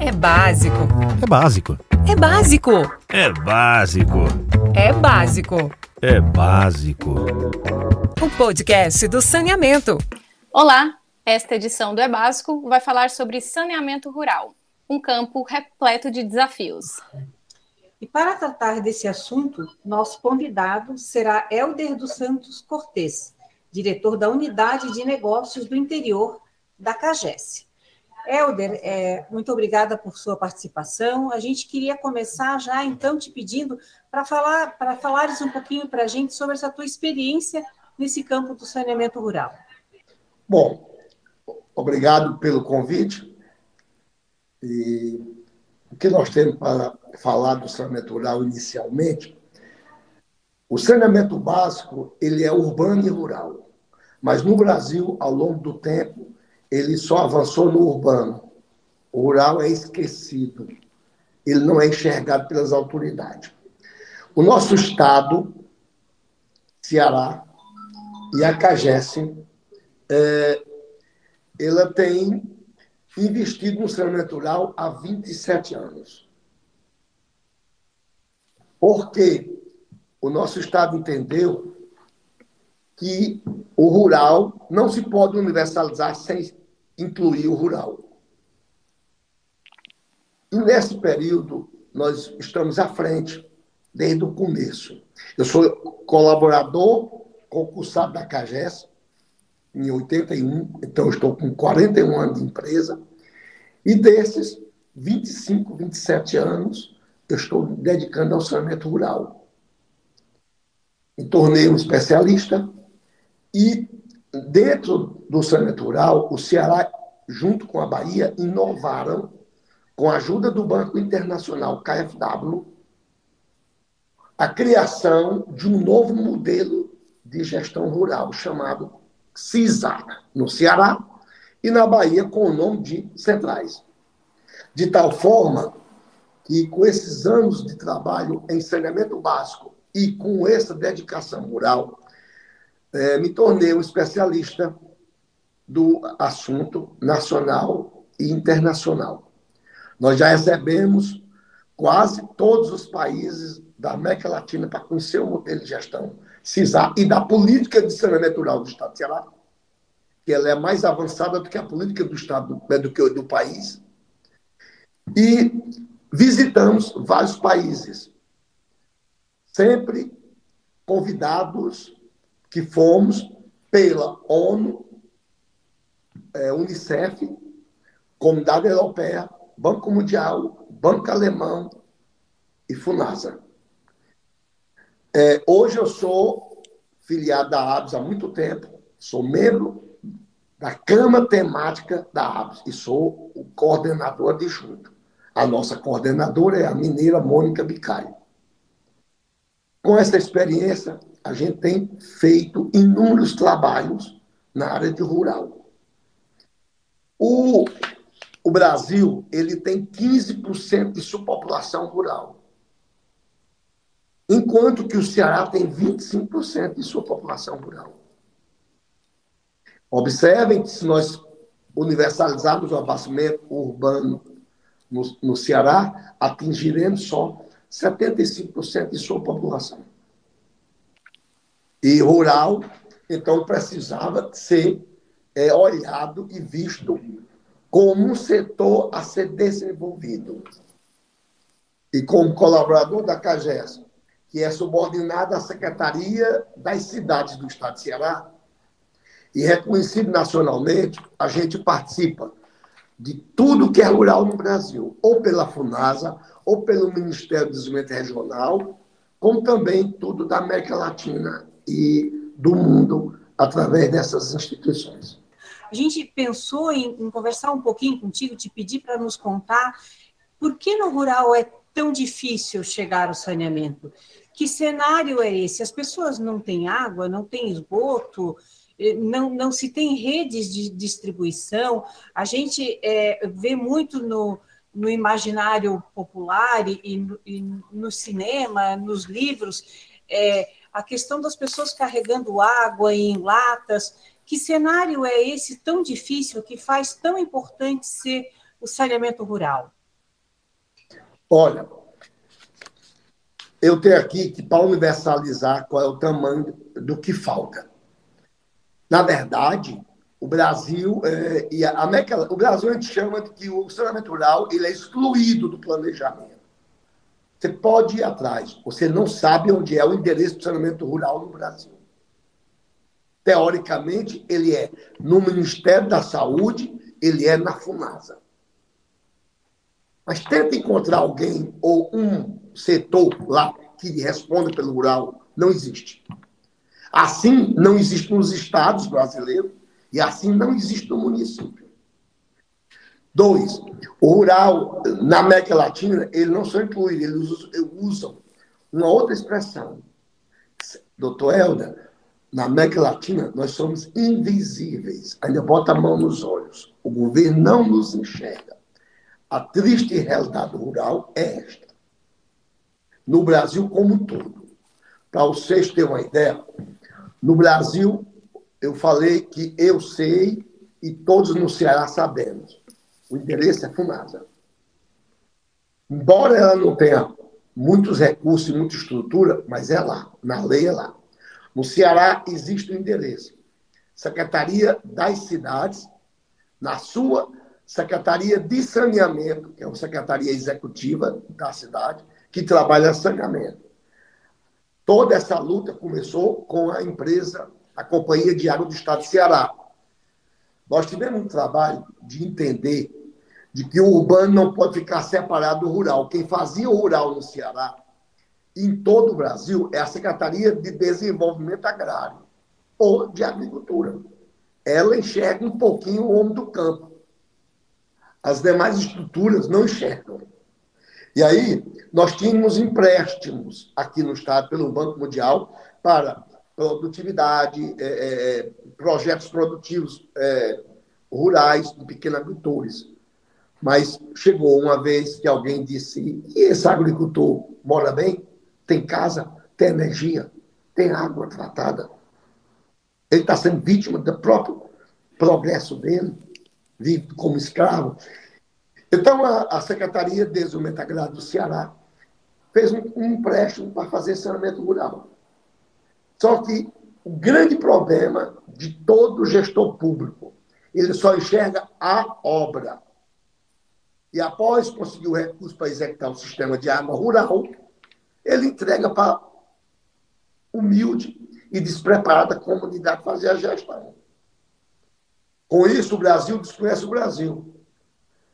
É básico. É básico. É básico. É básico. É básico. É básico. O podcast do saneamento. Olá, esta edição do É Básico vai falar sobre saneamento rural, um campo repleto de desafios. E para tratar desse assunto, nosso convidado será Helder dos Santos Cortes, diretor da Unidade de Negócios do Interior da CAGES. Helder, é, muito obrigada por sua participação. A gente queria começar já, então, te pedindo para falar, para falares um pouquinho para a gente sobre essa tua experiência nesse campo do saneamento rural. Bom, obrigado pelo convite. E o que nós temos para falar do saneamento rural inicialmente? O saneamento básico ele é urbano e rural, mas no Brasil, ao longo do tempo, ele só avançou no urbano. O rural é esquecido. Ele não é enxergado pelas autoridades. O nosso estado, Ceará e a CAGES, é, ela tem investido no saneamento rural há 27 anos. Porque o nosso estado entendeu que o rural não se pode universalizar sem incluir o rural. E nesse período, nós estamos à frente, desde o começo. Eu sou colaborador concursado da CAGES, em 81, então estou com 41 anos de empresa, e desses 25, 27 anos, eu estou dedicando ao saneamento rural. Me tornei um especialista e Dentro do saneamento rural, o Ceará, junto com a Bahia, inovaram, com a ajuda do Banco Internacional KfW, a criação de um novo modelo de gestão rural chamado CISA, no Ceará, e na Bahia com o nome de Centrais. De tal forma que, com esses anos de trabalho em saneamento básico e com essa dedicação rural, é, me tornei um especialista do assunto nacional e internacional. Nós já recebemos quase todos os países da América Latina para conhecer o modelo de gestão CISA e da política de saneamento rural do Estado de Ceará, que ela é mais avançada do que a política do Estado, né, do que do país. E visitamos vários países, sempre convidados que fomos pela ONU, é, Unicef, Comunidade Europeia, Banco Mundial, Banco Alemão e FUNASA. É, hoje eu sou filiado da ABS há muito tempo, sou membro da Cama Temática da ABS e sou o coordenador adjunto. A nossa coordenadora é a mineira Mônica Bicalho. Com essa experiência, a gente tem feito inúmeros trabalhos na área de rural. O, o Brasil ele tem 15% de sua população rural, enquanto que o Ceará tem 25% de sua população rural. Observem que se nós universalizarmos o abastecimento urbano no, no Ceará, atingiremos só 75% de sua população e rural, então precisava ser é, olhado e visto como um setor a ser desenvolvido. E como colaborador da CAGES, que é subordinada à Secretaria das Cidades do Estado de Ceará, e reconhecido nacionalmente, a gente participa de tudo que é rural no Brasil, ou pela FUNASA, ou pelo Ministério do Desenvolvimento Regional, como também tudo da América Latina e do mundo através dessas instituições. A gente pensou em, em conversar um pouquinho contigo, te pedir para nos contar por que no rural é tão difícil chegar ao saneamento. Que cenário é esse? As pessoas não têm água, não têm esgoto, eh, não, não se tem redes de distribuição. A gente é, vê muito no, no imaginário popular e, e, no cinema, nos livros, é, a questão das pessoas carregando água em latas. Que cenário é esse tão difícil que faz tão importante ser o saneamento rural? Olha, eu tenho aqui que, para universalizar, qual é o tamanho do que falta. Na verdade, o Brasil é, e a América, o Brasil a gente chama de que o saneamento rural ele é excluído do planejamento. Você pode ir atrás, você não sabe onde é o endereço do saneamento rural no Brasil. Teoricamente, ele é no Ministério da Saúde, ele é na FUNASA. Mas tenta encontrar alguém ou um setor lá que responda pelo rural. Não existe. Assim, não existe nos estados brasileiros e assim não existe no município. Dois, o rural, na América Latina, ele não só inclui, eles usam uma outra expressão. Doutor Helder, na América Latina, nós somos invisíveis. Ainda bota a mão nos olhos. O governo não nos enxerga. A triste realidade rural é esta. No Brasil como um todo. Para vocês terem uma ideia, no Brasil, eu falei que eu sei e todos no Ceará sabemos. O endereço é FUNASA. Embora ela não tenha muitos recursos e muita estrutura, mas é lá, na lei é lá. No Ceará existe o um endereço. Secretaria das Cidades, na sua Secretaria de Saneamento, que é a Secretaria Executiva da cidade, que trabalha saneamento. Toda essa luta começou com a empresa, a Companhia de Água do Estado de Ceará. Nós tivemos um trabalho de entender de que o urbano não pode ficar separado do rural. Quem fazia o rural no Ceará em todo o Brasil é a Secretaria de Desenvolvimento Agrário ou de Agricultura. Ela enxerga um pouquinho o homem do campo. As demais estruturas não enxergam. E aí, nós tínhamos empréstimos aqui no Estado, pelo Banco Mundial, para produtividade, é, é, projetos produtivos é, rurais de pequenos agricultores. Mas chegou uma vez que alguém disse: e esse agricultor mora bem? tem casa, tem energia, tem água tratada. Ele está sendo vítima do próprio progresso dele, vive como escravo. Então, a, a Secretaria de Desenvolvimento Agrário do Ceará fez um, um empréstimo para fazer saneamento rural. Só que o grande problema de todo gestor público, ele só enxerga a obra. E após conseguir o recurso para executar o sistema de água rural, ele entrega para humilde e despreparada comunidade fazer a gestão. Com isso, o Brasil desconhece o Brasil.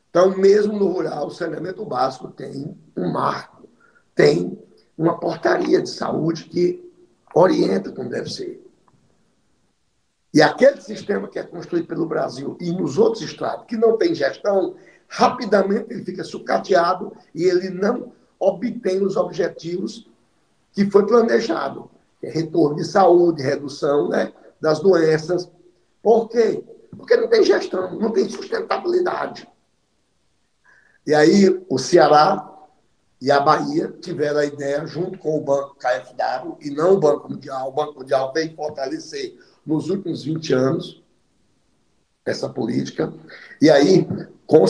Então, mesmo no rural, o saneamento básico tem um marco, tem uma portaria de saúde que orienta como deve ser. E aquele sistema que é construído pelo Brasil e nos outros estados que não tem gestão, rapidamente ele fica sucateado e ele não obtém os objetivos que foi planejado, é retorno de saúde, redução né, das doenças. Por quê? Porque não tem gestão, não tem sustentabilidade. E aí o Ceará e a Bahia tiveram a ideia, junto com o Banco KfW, e não o Banco Mundial, o Banco Mundial veio fortalecer nos últimos 20 anos essa política. E aí, com,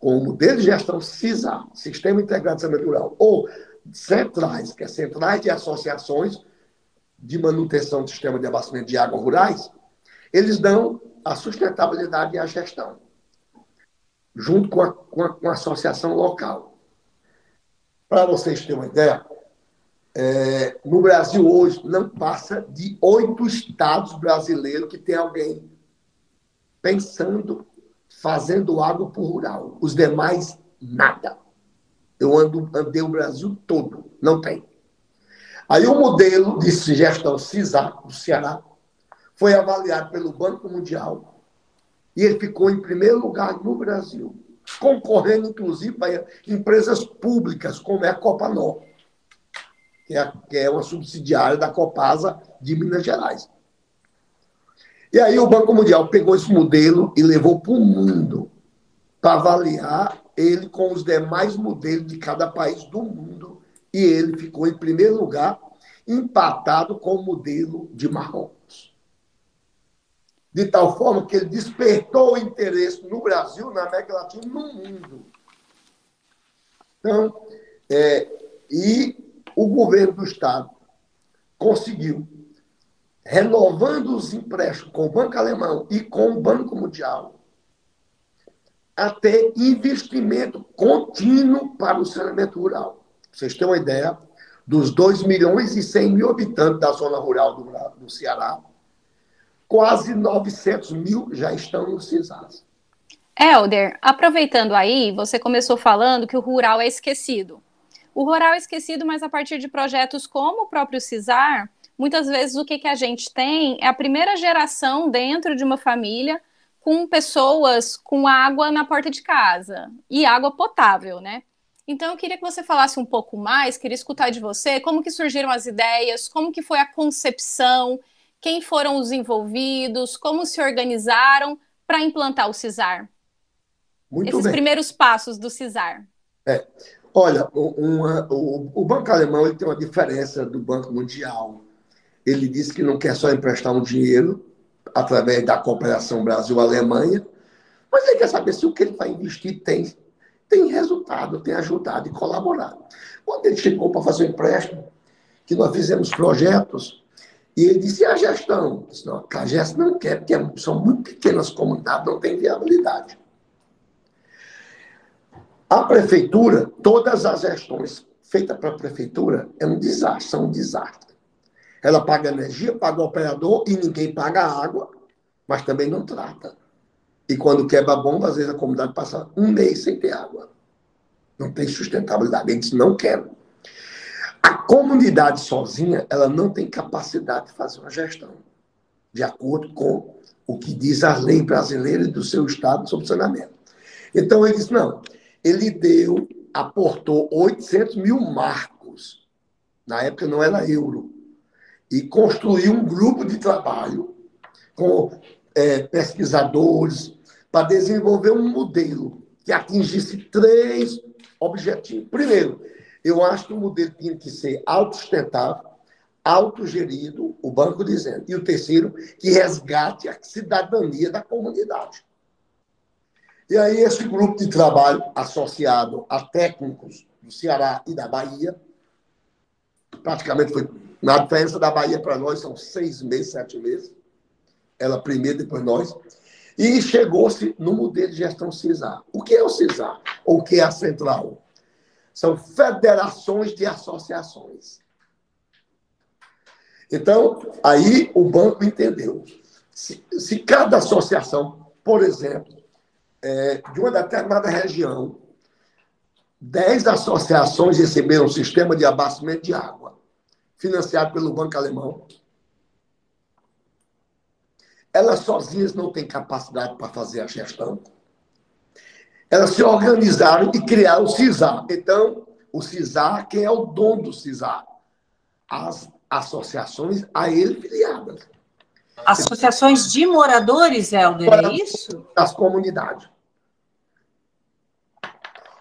o modelo de gestão CISA, Sistema Integrado de Saneamento Rural, ou centrais, que é centrais de associações de manutenção do sistema de abastecimento de água rurais, eles dão a sustentabilidade e a gestão, junto com a, com a, com a associação local. Para vocês terem uma ideia, é, no Brasil hoje não passa de oito estados brasileiros que tem alguém pensando fazendo água por rural. Os demais, nada. Eu ando, andei o Brasil todo, não tem. Aí o modelo de gestão CISA, do Ceará, foi avaliado pelo Banco Mundial e ele ficou em primeiro lugar no Brasil, concorrendo inclusive para empresas públicas, como é a Copanó, é, que é uma subsidiária da Copasa de Minas Gerais. E aí o Banco Mundial pegou esse modelo e levou para o mundo para avaliar ele com os demais modelos de cada país do mundo. E ele ficou em primeiro lugar, empatado com o modelo de Marrocos. De tal forma que ele despertou o interesse no Brasil, na América Latina, no mundo. Então, É, e o governo do Estado conseguiu, renovando os empréstimos com o Banco Alemão e com o Banco Mundial, até investimento contínuo para o saneamento rural. Vocês terem uma ideia, dos 2 milhões e 100 mil habitantes da zona rural do, do Ceará, quase 900 mil já estão no CISAS. Helder, aproveitando aí, você começou falando que o rural é esquecido. O rural é esquecido, mas a partir de projetos como o próprio CISAR, muitas vezes o que, que a gente tem é a primeira geração dentro de uma família com pessoas com água na porta de casa e água potável, né? Então eu queria que você falasse um pouco mais, queria escutar de você como que surgiram as ideias, como que foi a concepção, quem foram os envolvidos, como se organizaram para implantar o CISAR. Muito Esses bem. primeiros passos do CISAR. É. Olha, uma, o, o Banco Alemão ele tem uma diferença do Banco Mundial. Ele disse que não quer só emprestar um dinheiro, através da cooperação Brasil-Alemanha, mas ele quer saber se o que ele vai investir tem, tem resultado, tem ajudado e colaborado. Quando ele chegou para fazer o empréstimo, que nós fizemos projetos, e ele disse, e a gestão? Disse, não, a gestão não quer, porque são muito pequenas comunidades, não tem viabilidade. A prefeitura, todas as gestões feitas para a prefeitura, é um desastre, são um desastre. Ela paga energia, paga o operador e ninguém paga a água, mas também não trata. E quando quebra a bomba, às vezes a comunidade passa um mês sem ter água. Não tem sustentabilidade. Eles não querem. A comunidade sozinha, ela não tem capacidade de fazer uma gestão, de acordo com o que diz a lei brasileira e do seu estado sobre saneamento. Então, ele disse, não, ele deu, aportou 800 mil marcos. Na época não era euro e construir um grupo de trabalho com é, pesquisadores para desenvolver um modelo que atingisse três objetivos. Primeiro, eu acho que o modelo tinha que ser autossustentável, autogerido, o banco dizendo. E o terceiro, que resgate a cidadania da comunidade. E aí, esse grupo de trabalho, associado a técnicos do Ceará e da Bahia, praticamente foi na diferença da Bahia para nós são seis meses, sete meses. Ela primeiro, depois nós. E chegou-se no modelo de gestão CISAR. O que é o CISAR? Ou o que é a central? São federações de associações. Então, aí o banco entendeu. Se, se cada associação, por exemplo, é, de uma determinada região, dez associações receberam um sistema de abastecimento de água financiado pelo Banco Alemão. Elas sozinhas não têm capacidade para fazer a gestão. Elas se organizaram e criaram o CISAR. Então, o CISAR, quem é o dono do CISAR? As associações a ele filiadas. Associações de moradores, Helder, é isso? Das comunidades.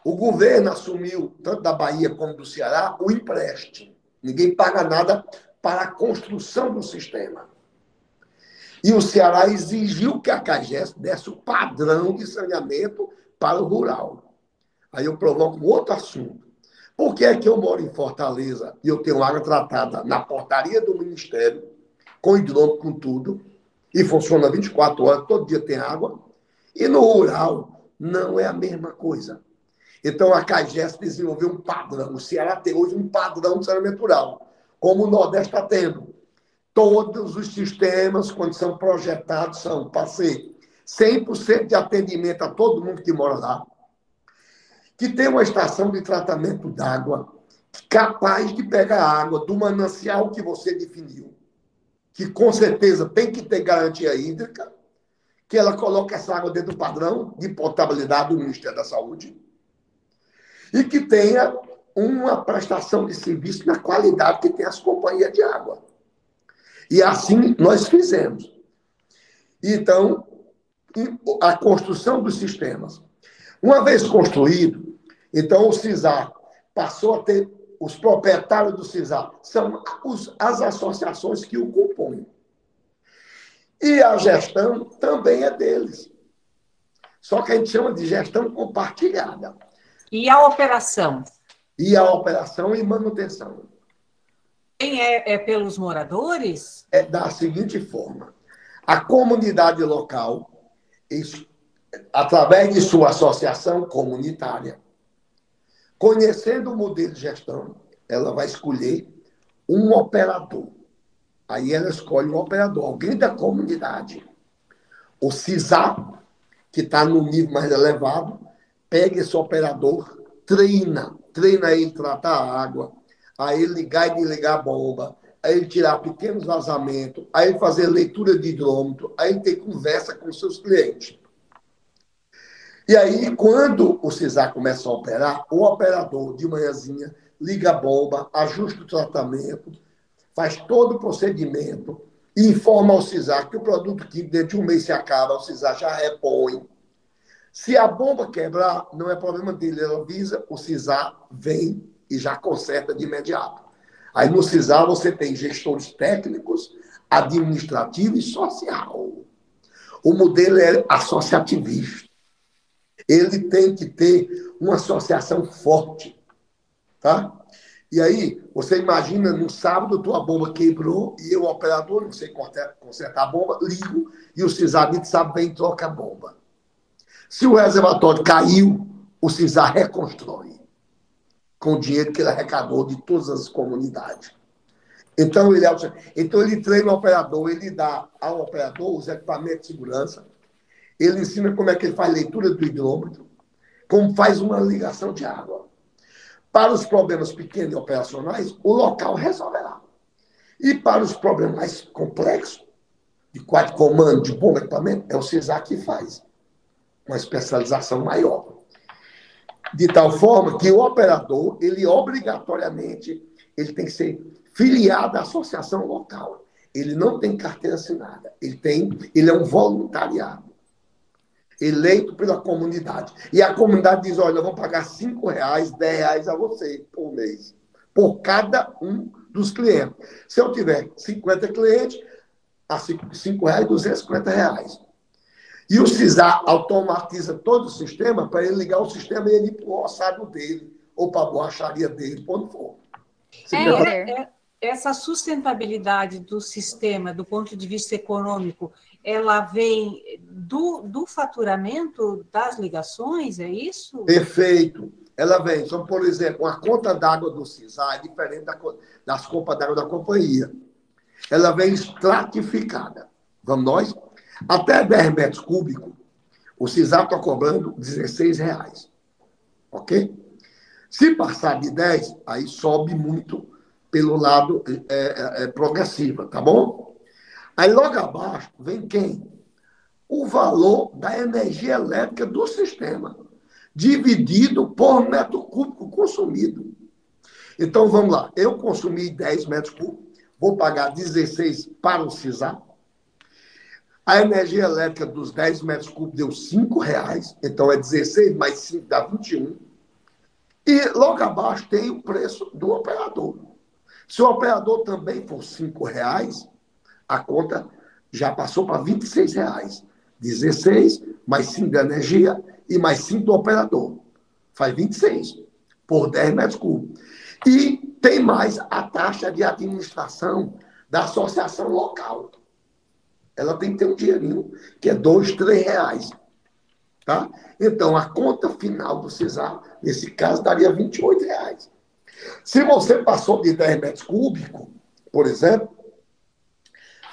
O governo assumiu, tanto da Bahia como do Ceará, o empréstimo. Ninguém paga nada para a construção do sistema. E o Ceará exigiu que a CAGES desse o padrão de saneamento para o rural. Aí eu provoco um outro assunto. Por que é que eu moro em Fortaleza e eu tenho água tratada na portaria do Ministério, com hidrômetro, com tudo, e funciona 24 horas, todo dia tem água, e no rural não é a mesma coisa. Então, a CAGES desenvolveu um padrão. O Ceará tem hoje um padrão de saneamento rural, como o Nordeste está tendo. Todos os sistemas, quando são projetados, são para ser 100% de atendimento a todo mundo que mora lá, que tem uma estação de tratamento d'água capaz de pegar a água do manancial que você definiu, que com certeza tem que ter garantia hídrica, que ela coloque essa água dentro do padrão de potabilidade do Ministério da Saúde e que tenha uma prestação de serviço na qualidade que tem as companhias de água. E assim nós fizemos. Então, a construção dos sistemas. Uma vez construído, então o CISAR passou a ter os proprietários do CISAR, são os, as associações que o compõem. E a gestão também é deles. Só que a gente chama de gestão compartilhada. E a operação? e a operação e manutenção. Quem é, é pelos moradores? É da seguinte forma: a comunidade local, através de sua associação comunitária, conhecendo o modelo de gestão, ela vai escolher um operador. Aí ela escolhe um operador, alguém da comunidade. O CISA, que está no nível mais elevado, pega esse operador, treina, treina ele tratar a água, aí ele ligar e desligar a bomba, aí ele tirar pequenos vazamentos, aí ele fazer leitura de hidrômetro, aí ele ter conversa com seus clientes. E aí, quando o CISAR começa a operar, o operador de manhãzinha liga a bomba, ajusta o tratamento, faz todo o procedimento informa ao CISAR que o produto químico dentro de um mês se acaba, o CISAR já repõe. Se a bomba quebrar, não é problema dele, ele avisa, o CISAR vem e já conserta de imediato. Aí no CISAR você tem gestores técnicos, administrativo e social. O modelo é associativista. Ele tem que ter uma associação forte, tá? E aí, você imagina, no sábado, tua bomba quebrou e eu, operador, não sei consertar a bomba, ligo e o CISAR sabe bem troca a bomba. Se o reservatório caiu, o CISAR reconstrói com o dinheiro que ele arrecadou de todas as comunidades. Então ele, então, ele treina o operador, ele dá ao operador os equipamentos de segurança, ele ensina como é que ele faz leitura do hidrômetro, como faz uma ligação de água. Para os problemas pequenos e operacionais, o local resolverá. E para os problemas mais complexos, de quadro comando, de bom equipamento, é o CISAR que faz uma especialização maior. De tal forma que o operador, ele obrigatoriamente, ele tem que ser filiado à associação local. Ele não tem carteira assinada. Ele tem, ele é um voluntariado. Eleito pela comunidade. E a comunidade diz: olha, eu vou pagar cinco reais, dez reais a você por mês. Por cada um dos clientes. Se eu tiver 50 clientes, a cinco reais, 250 reais. E o CISAR automatiza todo o sistema para ele ligar o sistema e ele ir para o ossado dele, ou para a borracharia dele, quando for. É, é, essa sustentabilidade do sistema, do ponto de vista econômico, ela vem do, do faturamento das ligações, é isso? Perfeito. Ela vem. Então, por exemplo, a conta d'água do CISAR é diferente da, das contas d'água da companhia. Ela vem estratificada. Vamos nós? Até 10 metros cúbicos, o CISAR está cobrando 16 reais. Ok? Se passar de 10, aí sobe muito pelo lado é, é, é, progressiva, tá bom? Aí logo abaixo vem quem? O valor da energia elétrica do sistema, dividido por metro cúbico consumido. Então vamos lá, eu consumi 10 metros cúbicos, vou pagar 16 para o CISAR, a energia elétrica dos 10 metros cúbicos deu 5 reais, então é 16 mais 5 dá 21. E logo abaixo tem o preço do operador. Se o operador também for 5 reais, a conta já passou para 26 reais. 16 mais 5 da energia e mais 5 do operador. Faz 26 por 10 metros cúbicos. E tem mais a taxa de administração da associação local ela tem que ter um dinheirinho, que é dois, três reais. Tá? Então, a conta final do CESAR, nesse caso, daria 28 reais. Se você passou de 10 metros cúbicos, por exemplo,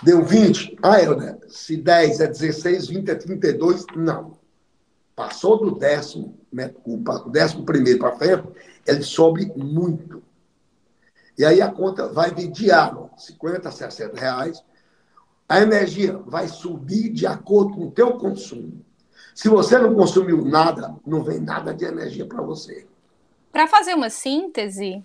deu 20. Ah, Helder, se 10 é 16, 20 é 32, não. Passou do décimo metro cúbico, décimo primeiro para frente, ele sobe muito. E aí a conta vai vir diário, 50, 60 reais, a energia vai subir de acordo com o teu consumo. Se você não consumiu nada, não vem nada de energia para você. Para fazer uma síntese,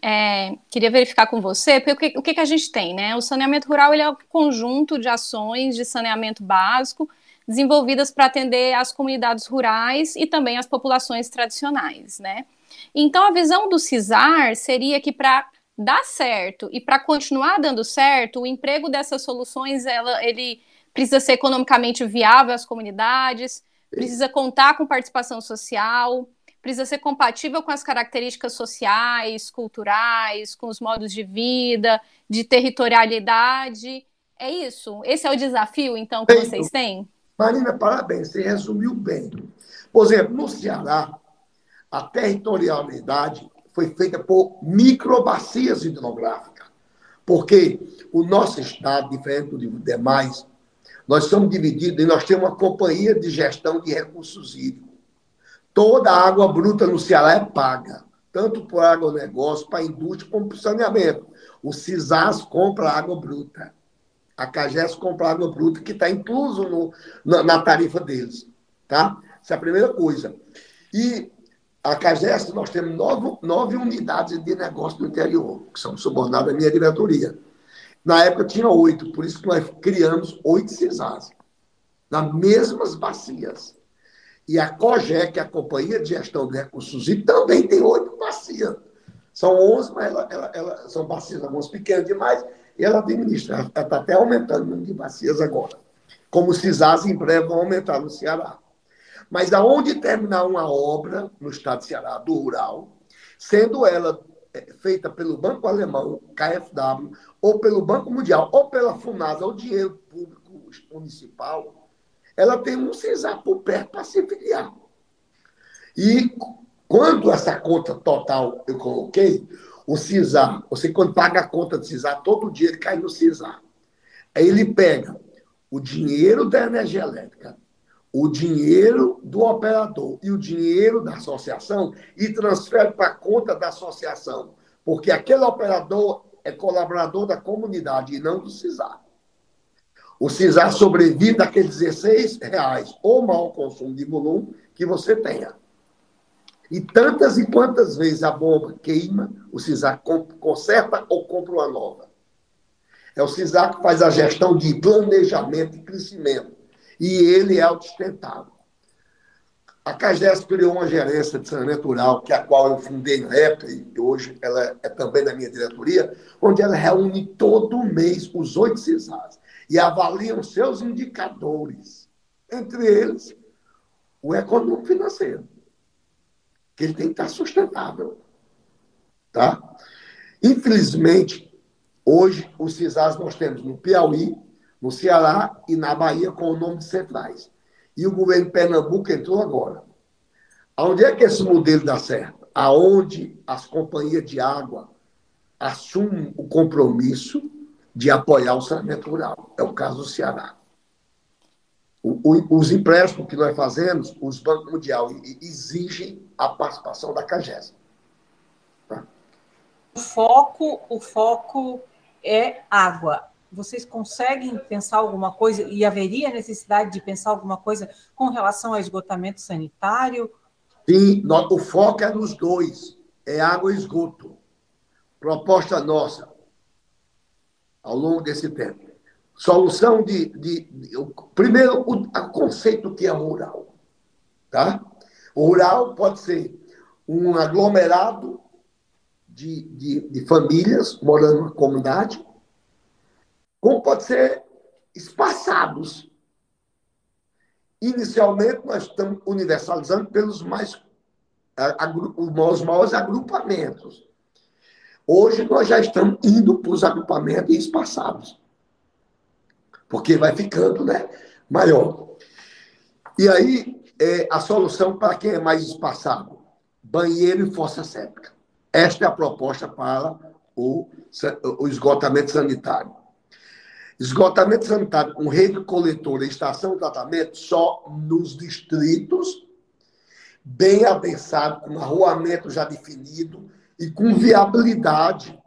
é, queria verificar com você, porque o que, o que, a gente tem, né? O saneamento rural ele é um conjunto de ações de saneamento básico desenvolvidas para atender as comunidades rurais e também as populações tradicionais, né? Então, a visão do CISAR seria que para dar certo e para continuar dando certo, o emprego dessas soluções ela, ele precisa ser economicamente viável às comunidades, precisa contar com participação social, precisa ser compatível com as características sociais, culturais, com os modos de vida, de territorialidade. É isso? Esse é o desafio, então, que vocês têm? Marina, parabéns, você resumiu bem. Por exemplo, no Ceará, a territorialidade foi feita por microbacias hidrográficas, porque o nosso estado, diferente dos demais, nós somos divididos e nós temos uma companhia de gestão de recursos hídricos. Toda a água bruta no Ceará é paga, tanto para agronegócio, para a indústria, como para o saneamento. O CISAS compra água bruta. A CAGES compra água bruta, que está incluso no, na, na, tarifa deles. Tá? Essa é a primeira coisa. E a CAGES, nós temos nove, nove unidades de negócio no interior, que são subordinadas à minha diretoria. Na época tinha oito, por isso nós criamos oito CISAs, nas mesmas bacias. E a COGE, que é a Companhia de Gestão de Recursos e também tem oito bacias. São onze, mas ela, ela, ela, são bacias algumas pequenas demais, e ela administra. Ela está até aumentando o número de bacias agora. Como CISAs em breve vão aumentar no Ceará. Mas aonde terminar uma obra no estado de Ceará, do rural, sendo ela é, feita pelo Banco Alemão, KfW, ou pelo Banco Mundial, ou pela FUNASA, ou dinheiro público municipal, ela tem um CISAR por perto para se filiar. E quando essa conta total eu coloquei, o CISAR, você quando paga a conta do CISAR, todo dia ele cai no CISAR. Aí ele pega o dinheiro da energia elétrica, o dinheiro do operador e o dinheiro da associação e transfere para a conta da associação, porque aquele operador é colaborador da comunidade e não do CISAR. O CISAR sobrevive daqueles 16 reais ou mau consumo de volume que você tenha. E tantas e quantas vezes a bomba queima, o CISAR conserta ou compra uma nova. É o CISAR que faz a gestão de planejamento e crescimento. E ele é autossustentável. A CAGES criou uma gerência de saneamento rural, que a qual eu fundei na época, e hoje ela é também da minha diretoria, onde ela reúne todo mês os oito CISARs e avaliam seus indicadores, entre eles o econômico financeiro, que ele tem que estar sustentável. Tá? Infelizmente, hoje, os CISAs nós temos no Piauí, no Ceará e na Bahia com o nome de centrais. E o governo de Pernambuco entrou agora. Aonde é que esse modelo dá certo? Aonde as companhias de água assumem o compromisso de apoiar o saneamento rural. É o caso do Ceará. O, o, os empréstimos que nós fazemos, os bancos mundial exigem a participação da CAGES. Tá? O foco, o foco é água. Vocês conseguem pensar alguma coisa e haveria necessidade de pensar alguma coisa com relação ao esgotamento sanitário? Sim, o foco é nos dois, é água e esgoto. Proposta nossa, ao longo desse tempo. Solução de. de, de primeiro, o, o conceito que é rural. Tá? O rural pode ser um aglomerado de, de, de famílias morando numa comunidade, como pode ser espaçados. Inicialmente, nós estamos universalizando pelos mais, os maiores agrupamentos. Hoje nós já estamos indo para os agrupamentos espaçados. Porque vai ficando né, maior. E aí, é, a solução para quem é mais espaçado? Banheiro e fossa séptica. Esta é a proposta para o, o esgotamento sanitário. Esgotamento sanitário com rede coletora e estação de tratamento só nos distritos, bem avançado, com arruamento já definido, e com viabilidade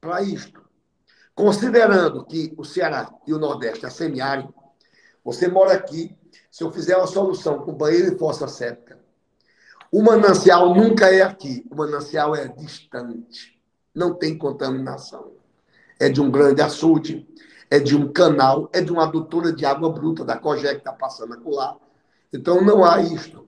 para isto. Considerando que o Ceará e o Nordeste é semiárido, você mora aqui, se eu fizer uma solução com banheiro e fossa séptica, o manancial nunca é aqui, o manancial é distante, não tem contaminação. É de um grande açude, é de um canal, é de uma adutora de água bruta da COGEC que está passando lá. Então não há isto.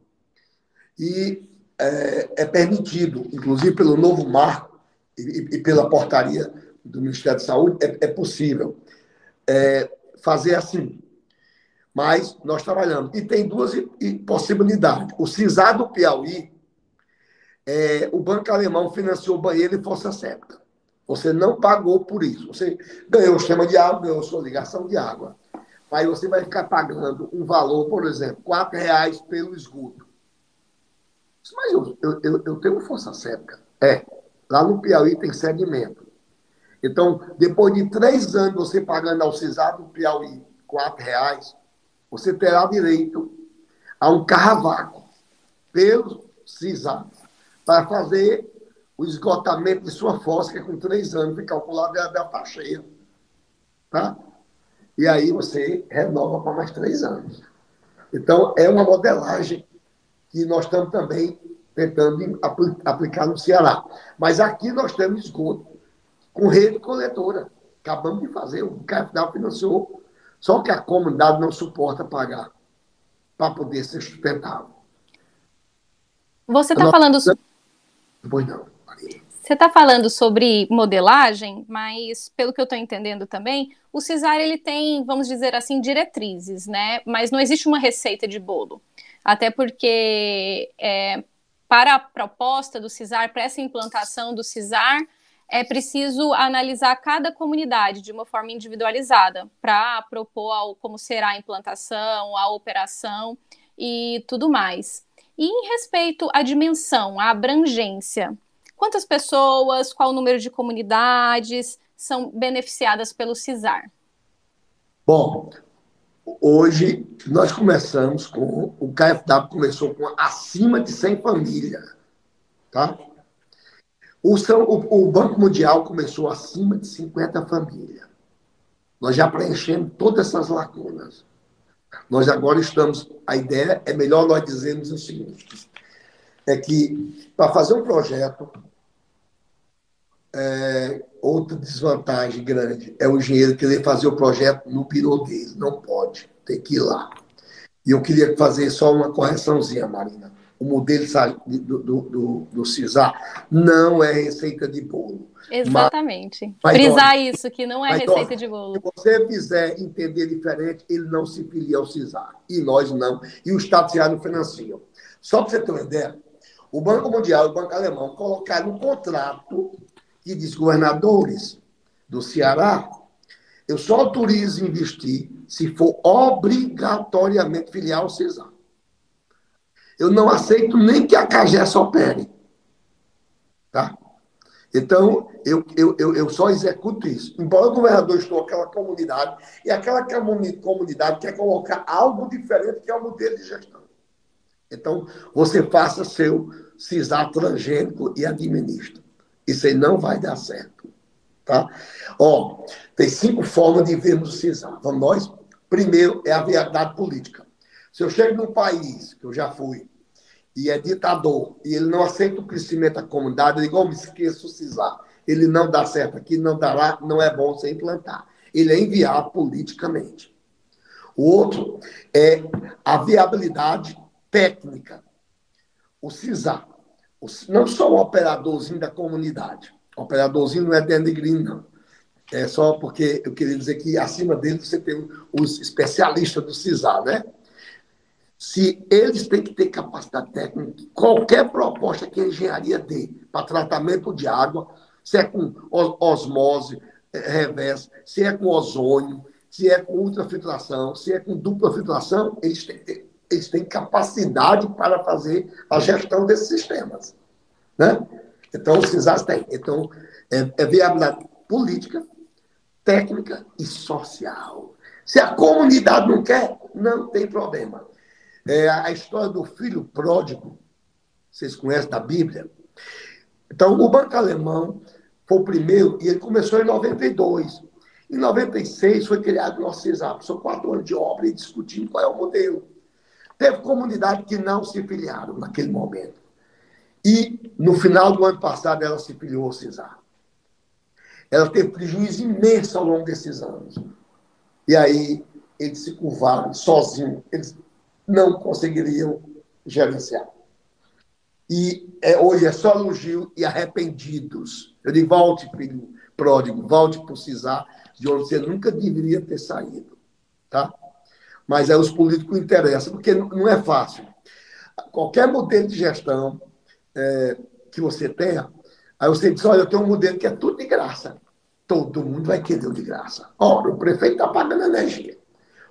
E é, é permitido, inclusive pelo novo marco e, e, pela portaria do Ministério da Saúde, é, é possível é, fazer assim. Mas nós trabalhamos. E tem duas possibilidades. O CISAR do Piauí, é, o banco alemão financiou banheiro e força séptica. Você não pagou por isso. Você ganhou o sistema de água, ganhou sua ligação de água. Aí você vai ficar pagando um valor, por exemplo, R$ reais pelo esgoto. Mas eu, eu, eu tenho força séptica. É. Lá no Piauí tem segmento. Então, depois de três anos você pagando ao CISAR do Piauí R$ reais, você terá direito a um carravaco pelo CISAR para fazer o esgotamento de sua fossa, que é com três anos, foi calculado e deve estar cheia. Tá? E aí você renova para mais três anos. Então, é uma modelagem que nós estamos também tentando aplicar no Ceará. Mas aqui nós temos esgoto com rede coletora. Acabamos de fazer, o KFW financiou, só que a comunidade não suporta pagar para poder ser sustentável. Você está falando. Pois não. Você está falando sobre modelagem, mas pelo que eu estou entendendo também, o CISAR ele tem, vamos dizer assim, diretrizes, né? Mas não existe uma receita de bolo. Até porque é, para a proposta do CISAR, para essa implantação do CISAR, é preciso analisar cada comunidade de uma forma individualizada para propor ao, como será a implantação, a operação e tudo mais. E em respeito à dimensão, à abrangência, quantas pessoas, qual o número de comunidades são beneficiadas pelo CISAR? Bom, hoje nós começamos com, o KFW começou com acima de 100 famílias, tá? O, o, o Banco Mundial começou acima de 50 famílias. Nós já preenchemos todas essas lacunas. Nós agora estamos. A ideia é melhor nós dizermos o seguinte: é que para fazer um projeto, é, outra desvantagem grande é o engenheiro querer fazer o projeto no biro dele. Não pode, tem que ir lá. E eu queria fazer só uma correçãozinha, Marina o modelo do, do, do, do CISAR não é receita de bolo. Exatamente. Mas, Frisar mas, isso, que não é receita olha, de bolo. Se você fizer entender diferente, ele não se filia ao CISAR. E nós não. E o Estado Ceará não financiam. Só para você ter uma ideia, o Banco Mundial e o Banco Alemão colocaram um contrato que diz governadores do Ceará, eu só autorizo investir se for obrigatoriamente filial ao. Eu não aceito nem que a CAGES opere. Tá? Então, eu, eu, eu, só executo isso. Embora o governador estou aquela comunidade, e aquela comunidade quer colocar algo diferente que é o modelo de gestão. Então, você faça seu CISAR transgênico e administra. Isso aí não vai dar certo. Tá? Ó, tem cinco formas de vermos o CISAR. Vamos nós? Primeiro é a viabilidade política. Se eu chego num país, que eu já fui, e é ditador, e ele não aceita o crescimento da comunidade, igual me esqueço o CISAR. Ele não dá certo aqui, não dará, não é bom você implantar. Ele é enviar politicamente. O outro é a viabilidade técnica. O CISAR, não só o operadorzinho da comunidade. O operadorzinho não é denegrindo, não. É só porque eu queria dizer que acima dele você tem os especialistas do CISAR, né? se eles têm que ter capacidade técnica, qualquer proposta que a engenharia dê para tratamento de água, se é com osmose é, reversa, se é com ozônio, se é com ultrafiltração, se é com dupla filtração, eles têm, ter, eles têm capacidade para fazer a gestão desses sistemas. Né? Então, os CISAS têm. Então, é, é viabilidade política, técnica e social. Se a comunidade não quer, não tem problema. É a história do filho pródigo, vocês conhecem da Bíblia? Então, o Banco Alemão foi o primeiro, e ele começou em 92. Em 96 foi criado o nosso CISAP. São quatro anos de obra e discutindo qual é o modelo. Teve comunidade que não se filiaram naquele momento. E, no final do ano passado, ela se filiou CISAR. Ela teve prejuízo imenso ao longo desses anos. E aí, eles se curvaram sozinhos. Eles não conseguiriam gerenciar. E é, hoje é só elogio e arrependidos. Eu digo, volte, filho pródigo, volte para o CISAR, de onde você nunca deveria ter saído. Tá? Mas é os políticos interessam, porque não é fácil. Qualquer modelo de gestão, é, que você tenha, aí você diz, olha, eu tenho um modelo que é tudo de graça. Todo mundo vai querer o de graça. Ora, o prefeito está pagando energia.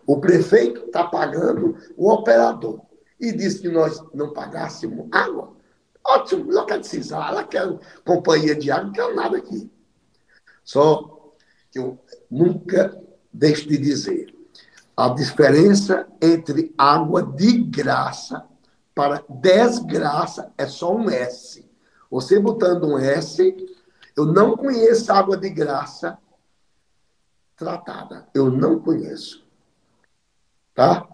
O prefeito está pagando o operador. E disse que nós não pagássemos água. Ótimo, não quer decisar, ela quer companhia de água, não quer nada aqui. Só que eu nunca deixo de dizer, a diferença entre água de graça para desgraça é só um S. Você botando um S, eu não conheço água de graça tratada. Eu não conheço. Tá?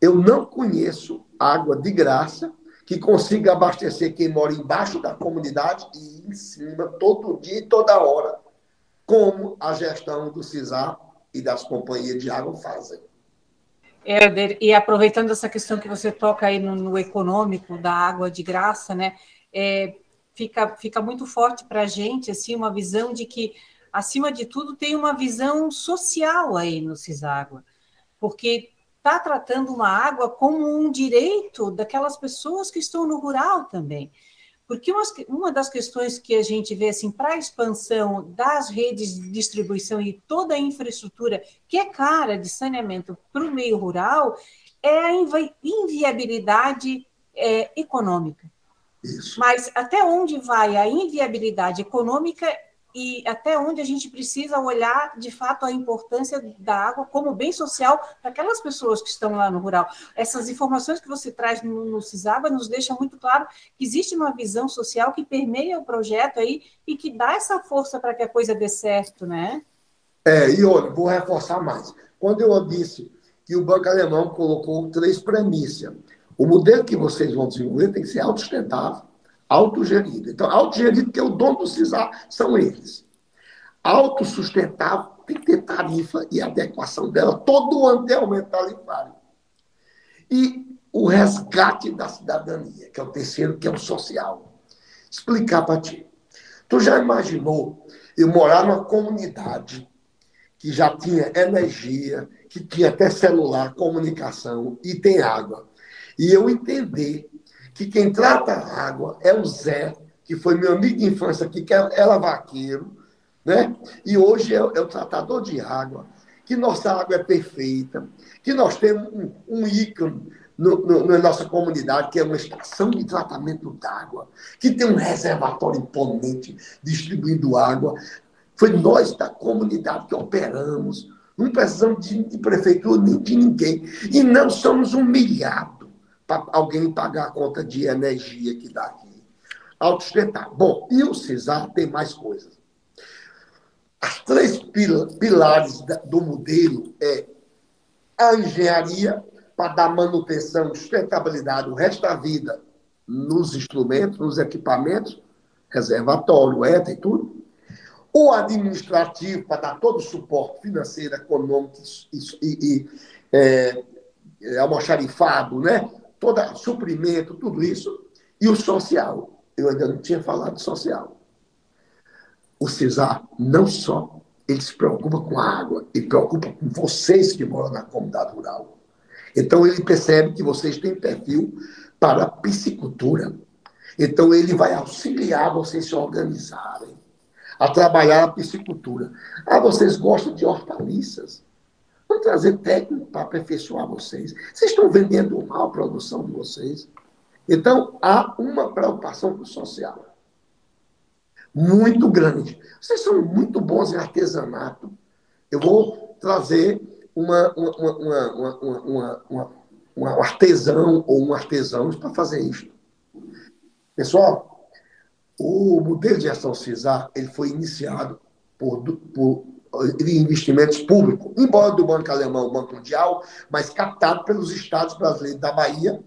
Eu não conheço água de graça que consiga abastecer quem mora embaixo da comunidade e em cima, todo dia e toda hora, como a gestão do CISAR e das companhias de água fazem. Herder, e aproveitando essa questão que você toca aí no, no econômico da água de graça, né? É, fica, fica muito forte para a gente assim, uma visão de que, acima de tudo, tem uma visão social aí no Ciságua, porque está tratando uma água como um direito daquelas pessoas que estão no rural também. Porque uma, das questões que a gente vê assim, para a expansão das redes de distribuição e toda a infraestrutura que é cara de saneamento para o meio rural é a inviabilidade é, econômica. Isso. Mas até onde vai a inviabilidade econômica e até onde a gente precisa olhar de fato a importância da água como bem social para aquelas pessoas que estão lá no rural. Essas informações que você traz no, no nos deixam muito claro que existe uma visão social que permeia o projeto aí e que dá essa força para que a coisa dê certo, né? É, e olha, vou reforçar mais. Quando eu disse que o Banco Alemão colocou três premissas o modelo que vocês vão desenvolver tem que ser autossustentável, autogerido. Então, autogerido, porque o dono do CISAR são eles. Autossustentável, tem que ter tarifa e adequação dela. Todo ano tem aumento tarifário. E o resgate da cidadania, que é o terceiro, que é o social. Explicar para ti. Tu já imaginou eu morar numa comunidade que já tinha energia, que tinha até celular, comunicação e tem água e eu entender que quem trata a água é o Zé, que foi meu amigo de infância aqui, que era vaqueiro, né? e hoje é, é o tratador de água, que nossa água é perfeita, que nós temos um, um ícone no, no, na nossa comunidade, que é uma estação de tratamento d'água, que tem um reservatório imponente distribuindo água. Foi nós da comunidade que operamos. Não precisamos de, de prefeitura nem de ninguém. E não somos humilhados para alguém pagar a conta de energia que dá aqui. Autossustentar. Bom, e o CISAR tem mais coisas. As três pilares do modelo é a engenharia para dar manutenção, sustentabilidade o resto da vida nos instrumentos, nos equipamentos, reservatório, ETA e tudo. O administrativo para dar todo o suporte financeiro, econômico e, e, e é, é, almoxarifado, né? Todo suprimento, tudo isso, e o social. Eu ainda não tinha falado social. O CISAR não só ele se preocupa com a água, ele preocupa com vocês que moram na comunidade rural. Então ele percebe que vocês têm perfil para a piscicultura. Então ele vai auxiliar vocês se organizarem a trabalhar a piscicultura. Ah, vocês gostam de hortaliças? Vamos trazer técnico para aperfeiçoar vocês. Vocês estão vendendo mal a produção de vocês. Então, há uma preocupação social muito grande. Vocês são muito bons em artesanato. Eu vou trazer uma, uma, uma, uma, uma, um artesão ou um artesão para fazer isso. Pessoal, o modelo de gestão CISAR ele foi iniciado por, por de investimentos públicos, embora do Banco Alemão, Banco Mundial, mas captado pelos estados brasileiros da Bahia,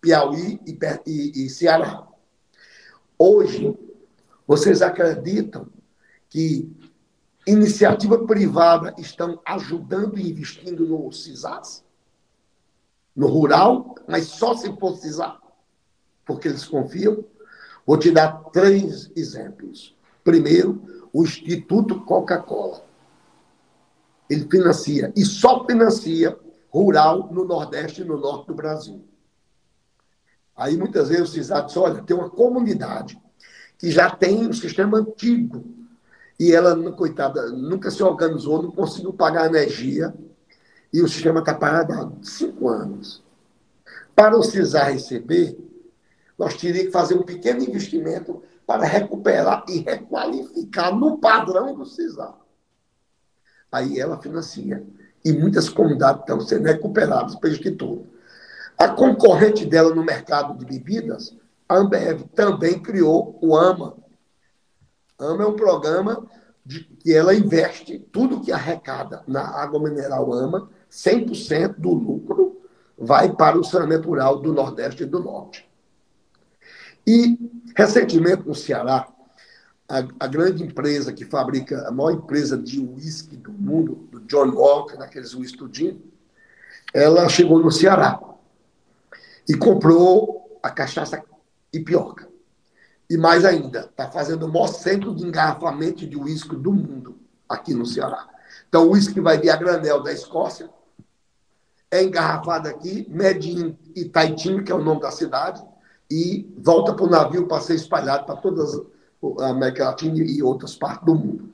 Piauí e, e, e Ceará. Hoje, vocês acreditam que iniciativa privada estão ajudando e investindo no CISAS? No rural, mas só se for CISAS? Porque eles confiam? Vou te dar três exemplos. Primeiro, o Instituto Coca-Cola ele financia, e só financia rural no Nordeste e no Norte do Brasil. Aí muitas vezes vocês dizem, olha, tem uma comunidade que já tem um sistema antigo. E ela, coitada, nunca se organizou, não conseguiu pagar energia, e o sistema está parado há cinco anos. Para o CISAR receber, nós teríamos que fazer um pequeno investimento para recuperar e requalificar no padrão do CISAR. Aí ela financia. E muitas comunidades estão sendo recuperadas pelo Instituto. A concorrente dela no mercado de bebidas, a Ambev, também criou o AMA. AMA é um programa de que ela investe tudo que arrecada na água mineral AMA, 100% do lucro vai para o saneamento rural do Nordeste e do Norte. E, recentemente, no Ceará, a, a, grande empresa que fabrica, a maior empresa de uísque do mundo, do John Walker, naqueles uísque tudinho, ela chegou no Ceará e comprou a cachaça Ipioca. E mais ainda, está fazendo o maior centro de engarrafamento de uísque do mundo aqui no Ceará. Então, o uísque vai vir a granel da Escócia, é engarrafado aqui, mede em Itaitim, que é o nome da cidade, e volta para o navio para ser espalhado para todas a América Latina e outras partes do mundo.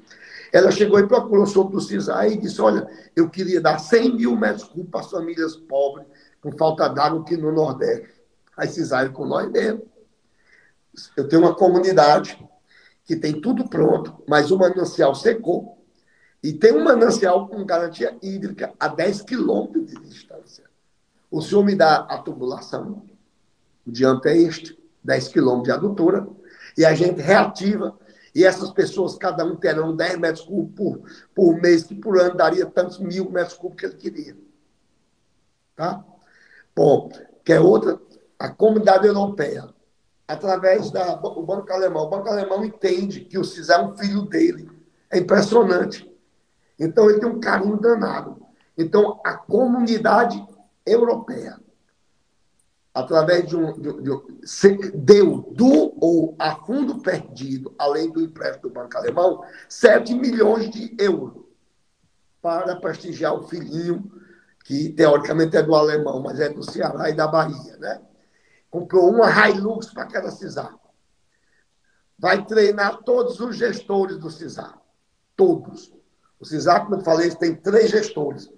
Ela chegou e procurou sobre o CISAI e disse: Olha, eu queria dar 100 mil metros cúbicos para as famílias pobres com falta d'água aqui no Nordeste. Aí CISAI com nós mesmo. Eu tenho uma comunidade que tem tudo pronto, mas o manancial secou. E tem um manancial com garantia hídrica a 10 quilômetros de distância. O senhor me dá a tubulação, o diâmetro é este, 10 quilômetros de adutora, e a gente reativa, e essas pessoas, cada um terão 10 metros cúbicos por, por mês, que por ano daria tantos mil metros cúbicos que ele queria. Tá? Bom, que é outra, a comunidade europeia, através do Banco Alemão. O Banco Alemão entende que o CIS é um filho dele. É impressionante. Então, ele tem um carinho danado. Então, a comunidade europeia através de um, de, de, deu do ou a fundo perdido, além do empréstimo do Banco Alemão, 7 milhões de euros para prestigiar o filhinho, que teoricamente é do alemão, mas é do Ceará e da Bahia, né? Comprou uma Hilux para cada CISAR. Vai treinar todos os gestores do CISAR. Todos. O CISAR, como eu falei, tem três gestores.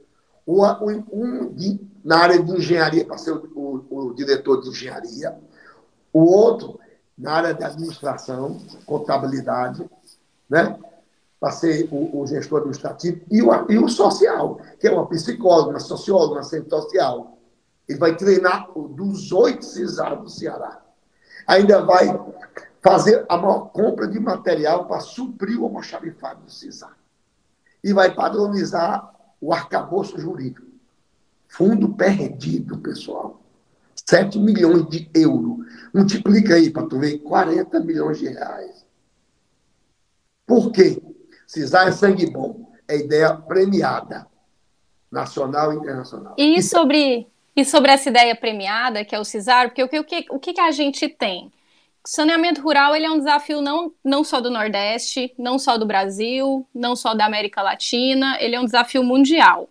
Um de na área de engenharia, para ser o, o, o, diretor de engenharia, o outro na área de administração, contabilidade, né? para ser o, o, gestor administrativo, e o, e o social, que é uma psicóloga, uma socióloga, uma assistente social. Ele vai treinar dos oito CISAR do Ceará. Ainda vai fazer a maior compra de material para suprir o almoxarifado do CISAR. E vai padronizar o arcabouço jurídico. Fundo perdido, pessoal. 7 milhões de euros. Multiplica aí para tu ver 40 milhões de reais. Por quê? CISAR é sangue bom. É ideia premiada. Nacional e internacional. E sobre, e sobre essa ideia premiada, que é o CISAR, porque o que, o que, o que a gente tem? saneamento rural ele é um desafio não, não só do Nordeste, não só do Brasil, não só da América Latina, ele é um desafio mundial.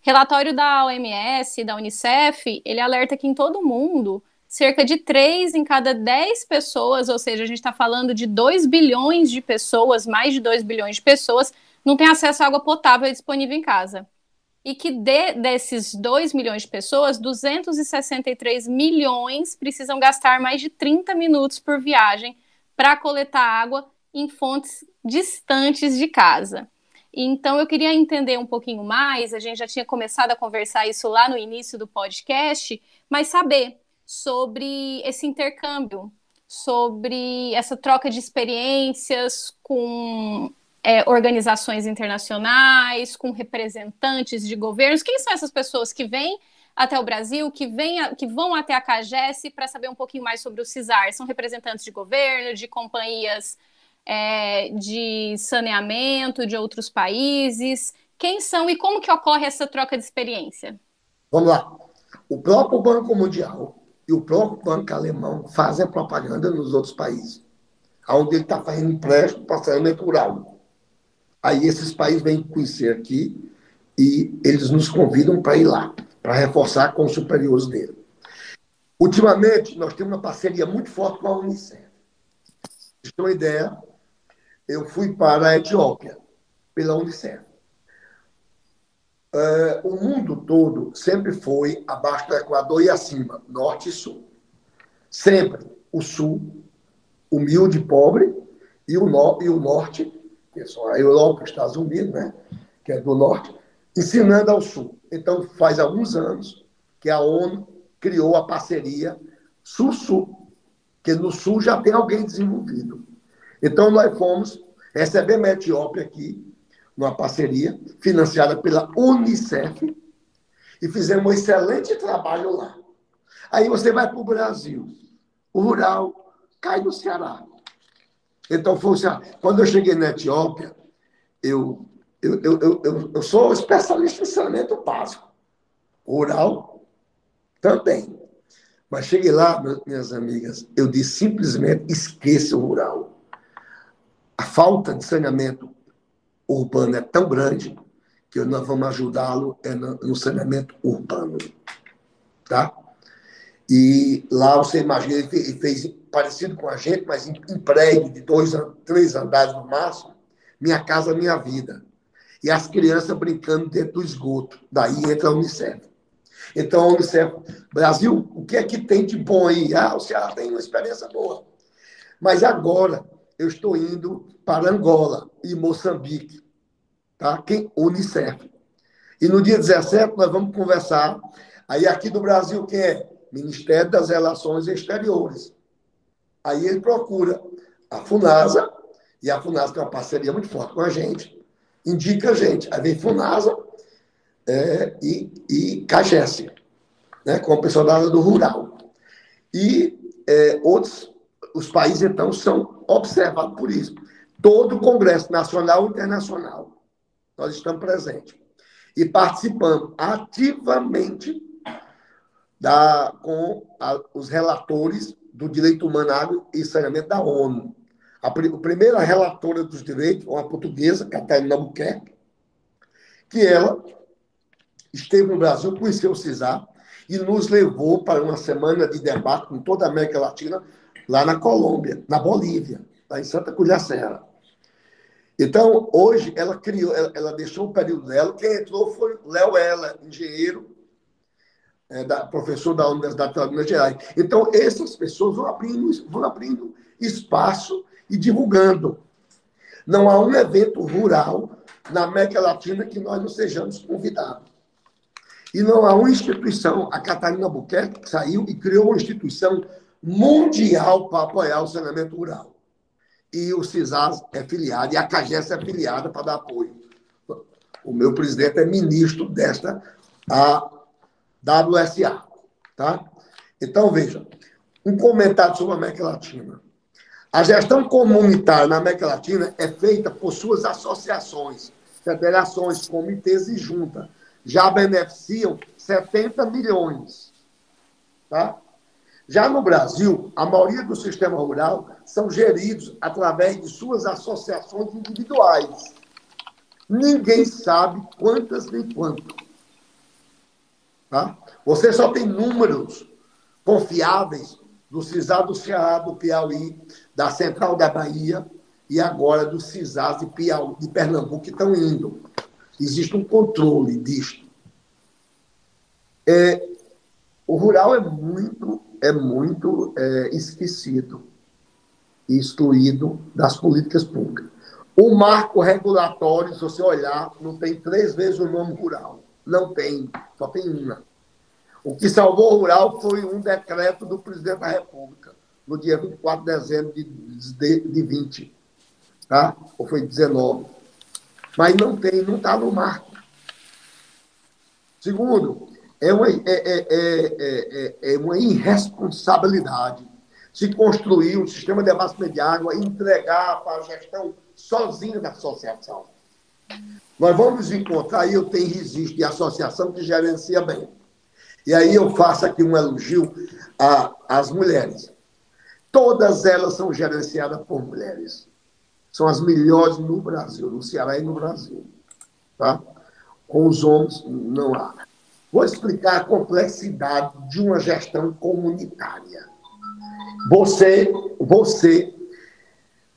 Relatório da OMS, da Unicef, ele alerta que em todo o mundo, cerca de 3 em cada 10 pessoas, ou seja, a gente está falando de 2 bilhões de pessoas, mais de 2 bilhões de pessoas, não tem acesso à água potável disponível em casa. E que de, desses 2 milhões de pessoas, 263 milhões precisam gastar mais de 30 minutos por viagem para coletar água em fontes distantes de casa. Então, eu queria entender um pouquinho mais. A gente já tinha começado a conversar isso lá no início do podcast, mas saber sobre esse intercâmbio, sobre essa troca de experiências com é, organizações internacionais, com representantes de governos. Quem são essas pessoas que vêm até o Brasil, que, vem, que vão até a CAGES para saber um pouquinho mais sobre o CISAR? São representantes de governo, de companhias é, de saneamento de outros países? Quem são e como que ocorre essa troca de experiência? Vamos lá. O próprio Banco Mundial e o próprio Banco Alemão fazem propaganda nos outros países, onde ele está fazendo empréstimo para saneamento rural. Aí esses países vêm conhecer aqui e eles nos convidam para ir lá, para reforçar com os superiores dele. Ultimamente, nós temos uma parceria muito forte com a Unicef vocês uma ideia, eu fui para a Etiópia, pela Unicef. Uh, o mundo todo sempre foi abaixo do Equador e acima, norte e sul. Sempre o sul, humilde e pobre, e o, no, e o norte, que são a Europa, os Estados Unidos, né, que é do norte, ensinando ao sul. Então, faz alguns anos que a ONU criou a parceria Sul-Sul, que no sul já tem alguém desenvolvido. Então, nós fomos receber a Etiópia aqui, numa parceria financiada pela Unicef, e fizemos um excelente trabalho lá. Aí você vai para o Brasil, o rural cai no Ceará. Então, foi Ceará. Quando eu cheguei na Etiópia, eu, eu, eu, eu, eu sou especialista em saneamento básico. Rural também. Mas cheguei lá, minhas amigas, eu disse simplesmente esqueça o rural. A falta de saneamento urbano é tão grande que nós vamos ajudá-lo é no saneamento urbano. Tá? E lá você imagina, ele fez parecido com a gente, mas em, prédio de dois, três andares no máximo, minha casa, minha vida. E as crianças brincando dentro do esgoto. Daí entra a Unicef. Então, a Unicef, Brasil, o que é que tem de bom aí? Ah, o Ceará tem uma experiência boa. Mas agora eu estou indo para Angola e Moçambique, tá? Quem? Unicef. E no dia 17 nós vamos conversar. Aí aqui do Brasil, quem é? Ministério das Relações Exteriores. Aí ele procura a FUNASA, e a FUNASA tem uma parceria muito forte com a gente, indica a gente. Aí vem FUNASA, é, e, e CAGES, né, com o pessoal da área do rural. E é, outros, os países, então, são observados por isso. Todo o Congresso Nacional e Internacional, nós estamos presentes. E participamos ativamente da, com a, os relatores do direito humano, água e saneamento da ONU. A, a primeira relatora dos direitos, uma portuguesa, Catarina Albuquerque, que ela esteve no Brasil, conheceu o CISAR e nos levou para uma semana de debate com toda a América Latina, lá na Colômbia, na Bolívia, lá em Santa Serra. Então, hoje, ela criou, ela, ela deixou o período dela, quem entrou foi Léo Ela, engenheiro, é, da, professor da Universidade de Minas Gerais. Então, essas pessoas vão abrindo, vão abrindo espaço e divulgando. Não há um evento rural na América Latina que nós não sejamos convidados. E não há uma instituição, a Catarina Buquerque saiu e criou uma instituição mundial para apoiar o saneamento rural. E o CISAS é filiado, e a CAGES é filiada para dar apoio. O meu presidente é ministro desta a WSA. Tá? Então, veja, um comentário sobre a América Latina. A gestão comunitária na América Latina é feita por suas associações, federações, comitês e juntas já beneficiam 70 milhões. Tá? Já no Brasil, a maioria do sistema rural são geridos através de suas associações individuais. Ninguém sabe quantas nem quanto. Tá? Você só tem números confiáveis do CISAR do Ceará, do Piauí, da Central da Bahia e agora do CISAR de, Piauí, de Pernambuco que estão indo. Existe um controle disto. É, o rural é muito, é muito é, esquecido e excluído das políticas públicas. O marco regulatório, se você olhar, não tem três vezes o nome rural. Não tem, só tem uma. O que salvou o rural foi um decreto do presidente da República, no dia 24 de dezembro de, de, de 20. Tá? Ou foi 19. Mas não tem, não está no marco. Segundo, é uma, é, é, é, é uma irresponsabilidade se construir um sistema de abastecimento de água e entregar para a gestão sozinha da associação. Nós vamos encontrar, e eu tenho registro de associação que gerencia bem. E aí eu faço aqui um elogio às mulheres. Todas elas são gerenciadas por mulheres. São as melhores no Brasil, no Ceará e no Brasil. Tá? Com os homens, não há. Vou explicar a complexidade de uma gestão comunitária. Você, você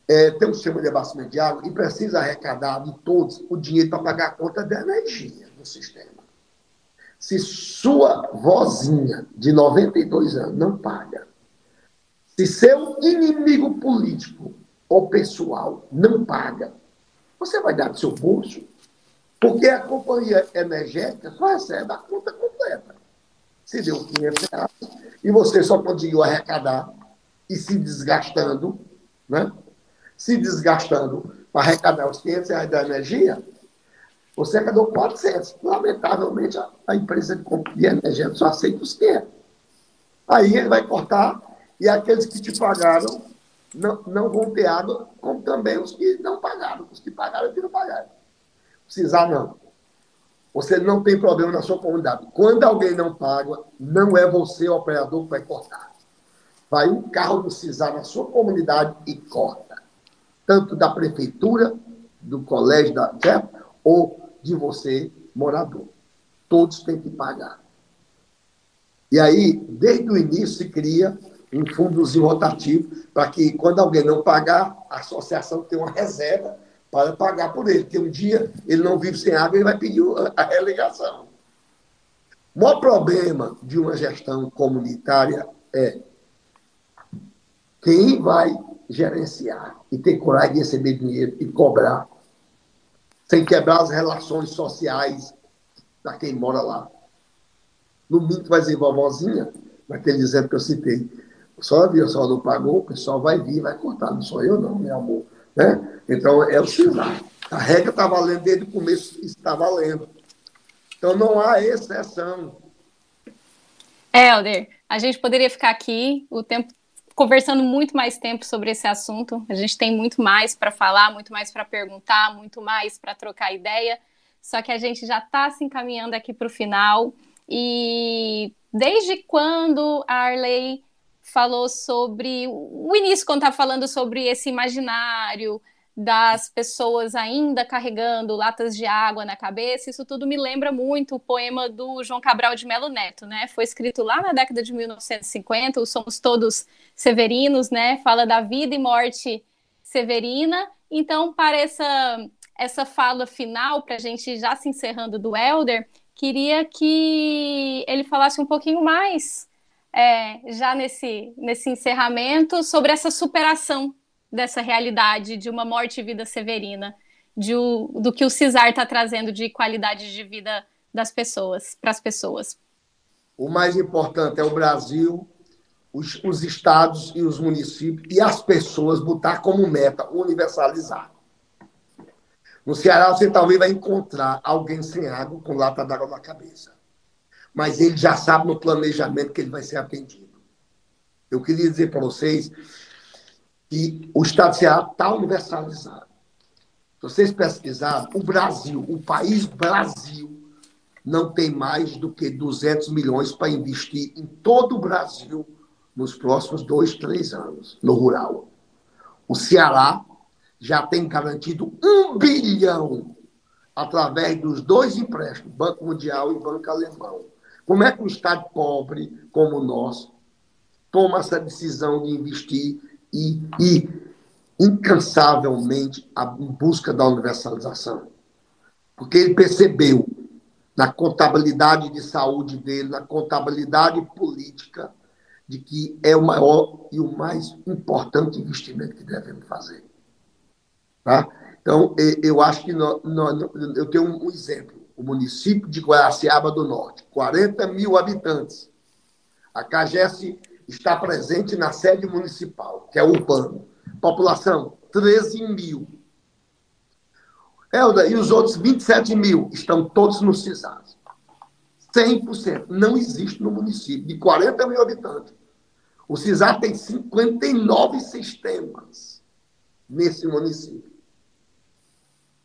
é, tem um sistema de abastecimento de água e precisa arrecadar de todos o dinheiro para pagar a conta da energia do sistema. Se sua vozinha de 92 anos não paga, se seu inimigo político ou pessoal não paga, você vai dar do seu bolso, porque a companhia energética só recebe a conta completa. Se deu 500 reais e você só conseguiu arrecadar e se desgastando, né? Se desgastando para arrecadar os 500 reais da energia, você arrecadou 400. Lamentavelmente, a, empresa de, de energia só aceita os 500. Aí ele vai cortar e aqueles que te pagaram não, não vão ter água, como também os que não pagaram. Os que pagaram e que não pagaram. Precisar não. Você não tem problema na sua comunidade. Quando alguém não paga, não é você, o operador, que vai cortar. Vai um carro do CISAR na sua comunidade e corta. Tanto da prefeitura, do colégio da certo? ou de você, morador. Todos têm que pagar. E aí, desde o início, se cria um fundozinho rotativo para que, quando alguém não pagar, a associação tenha uma reserva para pagar por ele. Porque um dia ele não vive sem água, ele vai pedir a relegação. O maior problema de uma gestão comunitária é quem vai gerenciar e ter coragem de receber dinheiro e cobrar sem quebrar as relações sociais da quem mora lá. No mínimo, vai dizer vovozinha, naquele exemplo que eu citei. Só a só não pagou, o pessoal vai vir, vai cortar. Não sou eu, não, meu amor. Né? Então, é o sinal. A regra está valendo desde o começo, está valendo. Então, não há exceção. Helder, a gente poderia ficar aqui o tempo conversando muito mais tempo sobre esse assunto. A gente tem muito mais para falar, muito mais para perguntar, muito mais para trocar ideia. Só que a gente já está se encaminhando aqui para o final. E desde quando a Arley falou sobre o início, quando está falando sobre esse imaginário, das pessoas ainda carregando latas de água na cabeça, isso tudo me lembra muito o poema do João Cabral de Melo Neto, né? Foi escrito lá na década de 1950, o Somos Todos Severinos, né? Fala da vida e morte severina. Então, para essa, essa fala final, para a gente já se encerrando do Elder, queria que ele falasse um pouquinho mais, é, já nesse, nesse encerramento, sobre essa superação dessa realidade de uma morte e vida severina, de o, do que o CISAR está trazendo de qualidade de vida das pessoas, para as pessoas. O mais importante é o Brasil, os, os, estados e os municípios e as pessoas botar como meta universalizar. No Ceará, você talvez vai encontrar alguém sem água com lata d'água na cabeça. Mas ele já sabe no planejamento que ele vai ser atendido. Eu queria dizer para vocês que o Estado de Ceará está universalizado. Se vocês pesquisarem, o Brasil, o país Brasil, não tem mais do que 200 milhões para investir em todo o Brasil nos próximos dois, três anos, no rural. O Ceará já tem garantido um bilhão através dos dois empréstimos, Banco Mundial e Banco Alemão. Como é que um Estado pobre como o nosso toma essa decisão de investir e, e incansavelmente a, em busca da universalização. Porque ele percebeu na contabilidade de saúde dele, na contabilidade política, de que é o maior e o mais importante investimento que devemos fazer. Tá? Então, eu acho que nós, nós, eu tenho um exemplo. O município de Guaraciaba do Norte, 40 mil habitantes. A CAGES está presente na sede municipal, que é urbano. População, 13 mil. Helda, e os outros 27 mil estão todos no CISAS. 100%. Não existe no município, de 40 mil habitantes. O CISAS tem 59 sistemas nesse município.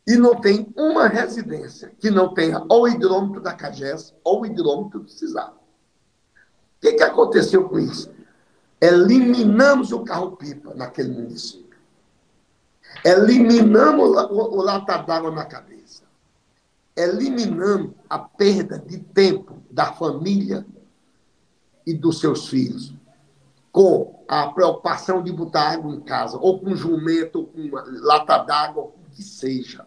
E não tem uma residência que não tenha ou hidrômetro da CAGES ou hidrômetro do CISAS. O que, que aconteceu com isso? Eliminamos o carro-pipa naquele município. Eliminamos o, lata d'água na cabeça. Eliminamos a perda de tempo da família e dos seus filhos. com a preocupação de botar água em casa, ou com jumento, ou com lata d'água, ou o que seja,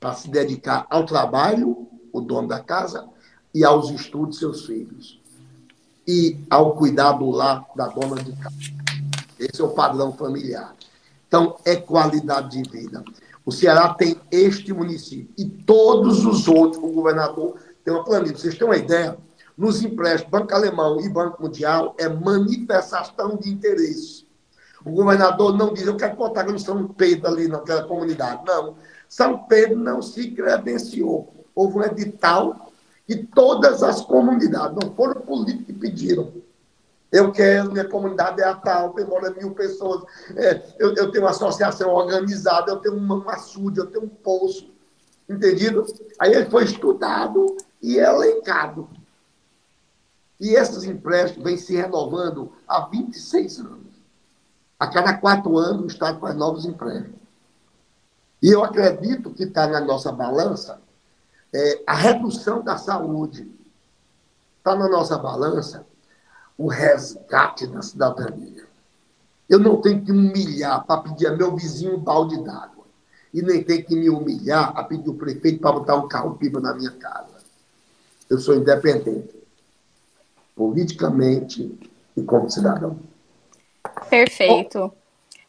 para se dedicar ao trabalho, o dono da casa, e aos estudos seus filhos. E ao cuidado lá da dona de casa. Esse é o padrão familiar. Então, é qualidade de vida. O Ceará tem este município e todos os outros, o governador tem uma planilha. Vocês têm uma ideia? Nos empréstimos, Banco Alemão e Banco Mundial é manifestação de interesse. O governador não diz, eu quero botar no São Pedro ali naquela comunidade. Não. São Pedro não se credenciou. Houve um edital e todas as comunidades, não foram políticos que pediram. Eu quero, minha comunidade é a tal, tem mora mil pessoas. É, eu, eu, tenho uma associação organizada, eu tenho uma açude, eu tenho um poço. Entendido? Aí ele foi estudado e elencado. E esses empréstimos vêm se renovando há 26 anos. A cada quatro anos, o Estado faz novos empréstimos. E eu acredito que está na nossa balança é, a redução da saúde. Está na nossa balança o resgate da cidadania. Eu não tenho que humilhar para pedir a meu vizinho um balde d'água. E nem tenho que me humilhar a pedir o prefeito para botar um carro-pipa na minha casa. Eu sou independente, politicamente e como cidadão. Perfeito.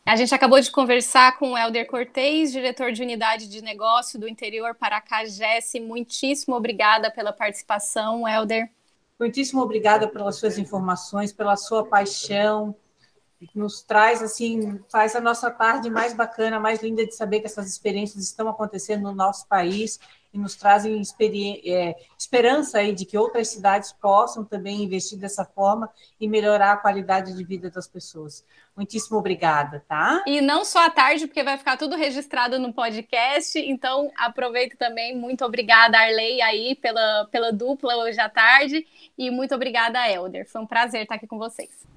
A gente acabou de conversar com o Helder Cortez, diretor de unidade de negócio do interior Paracajés. Muitíssimo obrigada pela participação, Helder. Muitíssimo obrigada pelas suas informações, pela sua paixão, nos traz assim, faz a nossa tarde mais bacana, mais linda de saber que essas experiências estão acontecendo no nosso país e nos trazem é, esperança aí de que outras cidades possam também investir dessa forma e melhorar a qualidade de vida das pessoas. Muitíssimo obrigada, tá? E não só à tarde, porque vai ficar tudo registrado no podcast, então aproveito também. Muito obrigada, Arley, aí, pela, pela dupla hoje à tarde, e muito obrigada, Elder. Foi um prazer estar aqui com vocês.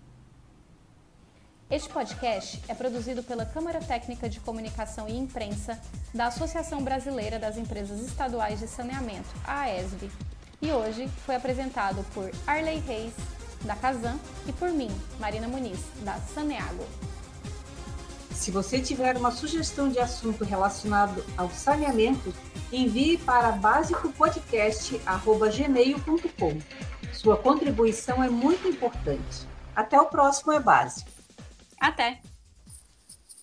Este podcast é produzido pela Câmara Técnica de Comunicação e Imprensa da Associação Brasileira das Empresas Estaduais de Saneamento, a AESB, e hoje foi apresentado por Arley Reis, da Casan, e por mim, Marina Muniz, da Saneago. Se você tiver uma sugestão de assunto relacionado ao saneamento, envie para basicopodcast.gmail.com. Sua contribuição é muito importante. Até o próximo É Básico. Até!